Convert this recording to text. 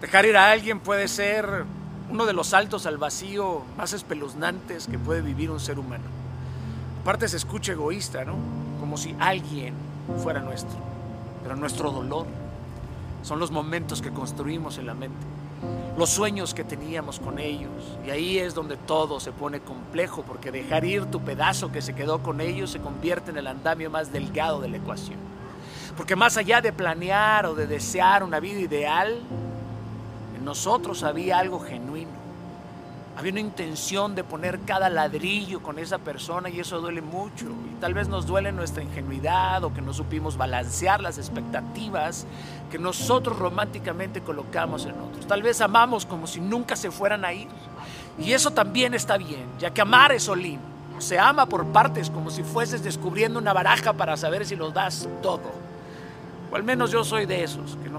Dejar ir a alguien puede ser uno de los saltos al vacío más espeluznantes que puede vivir un ser humano. Aparte se escucha egoísta, ¿no? Como si alguien fuera nuestro. Pero nuestro dolor son los momentos que construimos en la mente, los sueños que teníamos con ellos. Y ahí es donde todo se pone complejo, porque dejar ir tu pedazo que se quedó con ellos se convierte en el andamio más delgado de la ecuación. Porque más allá de planear o de desear una vida ideal, nosotros había algo genuino. Había una intención de poner cada ladrillo con esa persona y eso duele mucho. Y tal vez nos duele nuestra ingenuidad o que no supimos balancear las expectativas que nosotros románticamente colocamos en otros. Tal vez amamos como si nunca se fueran a ir. Y eso también está bien, ya que amar es olín. Se ama por partes como si fueses descubriendo una baraja para saber si lo das todo. O al menos yo soy de esos, que no